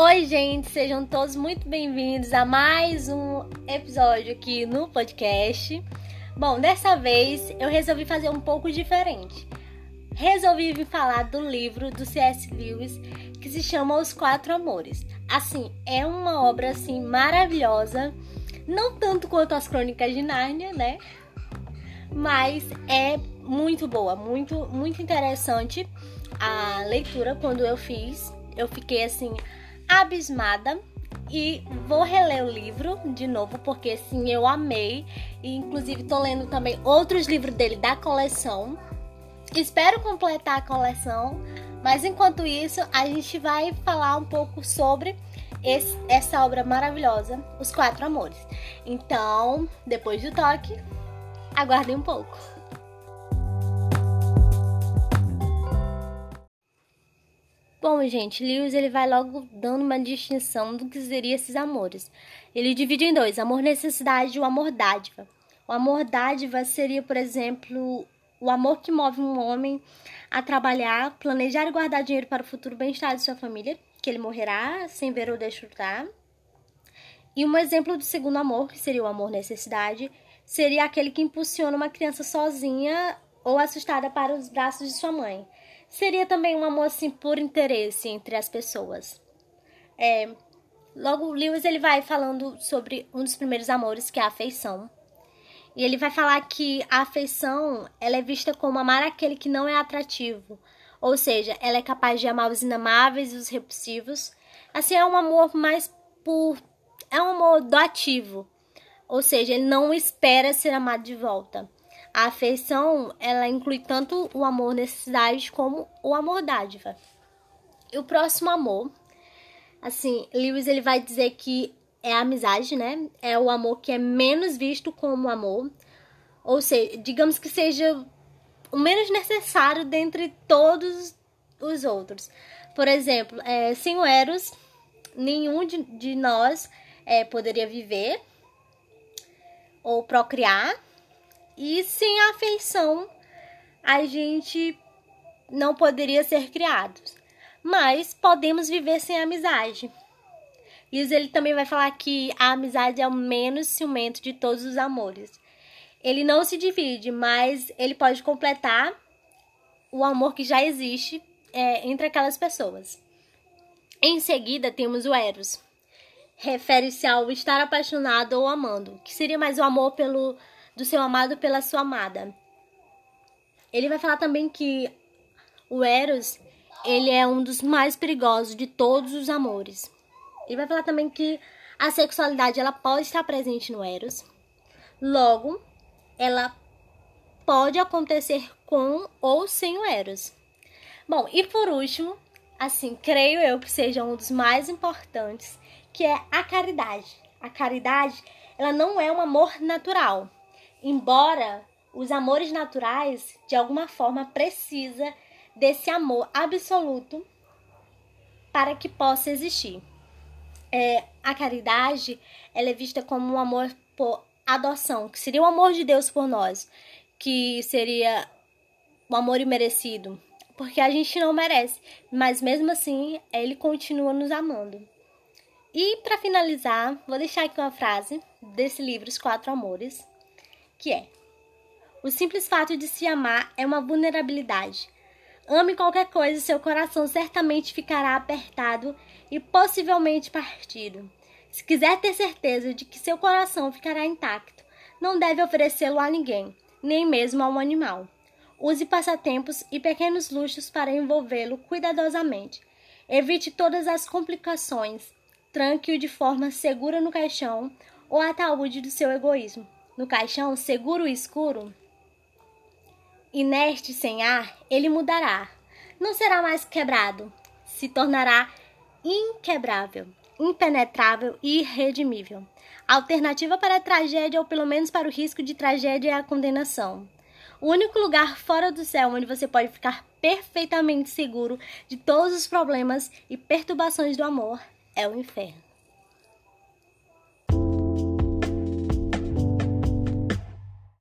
Oi, gente, sejam todos muito bem-vindos a mais um episódio aqui no podcast. Bom, dessa vez eu resolvi fazer um pouco diferente. Resolvi vir falar do livro do C.S. Lewis que se chama Os Quatro Amores. Assim, é uma obra assim maravilhosa, não tanto quanto as Crônicas de Nárnia, né? Mas é muito boa, muito muito interessante a leitura quando eu fiz. Eu fiquei assim abismada e vou reler o livro de novo porque sim, eu amei e inclusive tô lendo também outros livros dele da coleção. Espero completar a coleção, mas enquanto isso, a gente vai falar um pouco sobre esse, essa obra maravilhosa, Os Quatro Amores. Então, depois do toque, aguardem um pouco. Bom, gente, Lewis ele vai logo dando uma distinção do que seria esses amores. Ele divide em dois: amor necessidade e o amor dádiva. O amor dádiva seria, por exemplo, o amor que move um homem a trabalhar, planejar e guardar dinheiro para o futuro bem-estar de sua família, que ele morrerá sem ver ou desfrutar. E um exemplo do segundo amor, que seria o amor necessidade, seria aquele que impulsiona uma criança sozinha ou assustada para os braços de sua mãe seria também um amor assim por interesse entre as pessoas. É, logo Lewis ele vai falando sobre um dos primeiros amores que é a afeição. E ele vai falar que a afeição ela é vista como amar aquele que não é atrativo, ou seja, ela é capaz de amar os inamáveis e os repulsivos. Assim é um amor mais por é um amor doativo, ou seja, ele não espera ser amado de volta. A afeição, ela inclui tanto o amor necessidade como o amor dádiva. E o próximo amor, assim, Lewis ele vai dizer que é a amizade, né? É o amor que é menos visto como amor. Ou seja, digamos que seja o menos necessário dentre todos os outros. Por exemplo, é, sem o Eros, nenhum de, de nós é, poderia viver ou procriar. E sem afeição, a gente não poderia ser criados. Mas podemos viver sem amizade. Liz ele também vai falar que a amizade é o menos ciumento de todos os amores. Ele não se divide, mas ele pode completar o amor que já existe é, entre aquelas pessoas. Em seguida, temos o Eros. Refere-se ao estar apaixonado ou amando, que seria mais o amor pelo do seu amado pela sua amada. Ele vai falar também que o Eros, ele é um dos mais perigosos de todos os amores. Ele vai falar também que a sexualidade ela pode estar presente no Eros. Logo, ela pode acontecer com ou sem o Eros. Bom, e por último, assim, creio eu que seja um dos mais importantes, que é a caridade. A caridade, ela não é um amor natural. Embora os amores naturais, de alguma forma, precisa desse amor absoluto para que possa existir. É, a caridade ela é vista como um amor por adoção, que seria o amor de Deus por nós, que seria o amor imerecido, porque a gente não merece, mas mesmo assim ele continua nos amando. E para finalizar, vou deixar aqui uma frase desse livro Os Quatro Amores, que é: O simples fato de se amar é uma vulnerabilidade. Ame qualquer coisa, seu coração certamente ficará apertado e possivelmente partido. Se quiser ter certeza de que seu coração ficará intacto, não deve oferecê-lo a ninguém, nem mesmo a um animal. Use passatempos e pequenos luxos para envolvê-lo cuidadosamente. Evite todas as complicações. Tranque-o de forma segura no caixão ou ataúde do seu egoísmo no caixão seguro e escuro, inerte sem ar, ele mudará. Não será mais quebrado, se tornará inquebrável, impenetrável e irredimível. A alternativa para a tragédia, ou pelo menos para o risco de tragédia, é a condenação. O único lugar fora do céu onde você pode ficar perfeitamente seguro de todos os problemas e perturbações do amor é o inferno.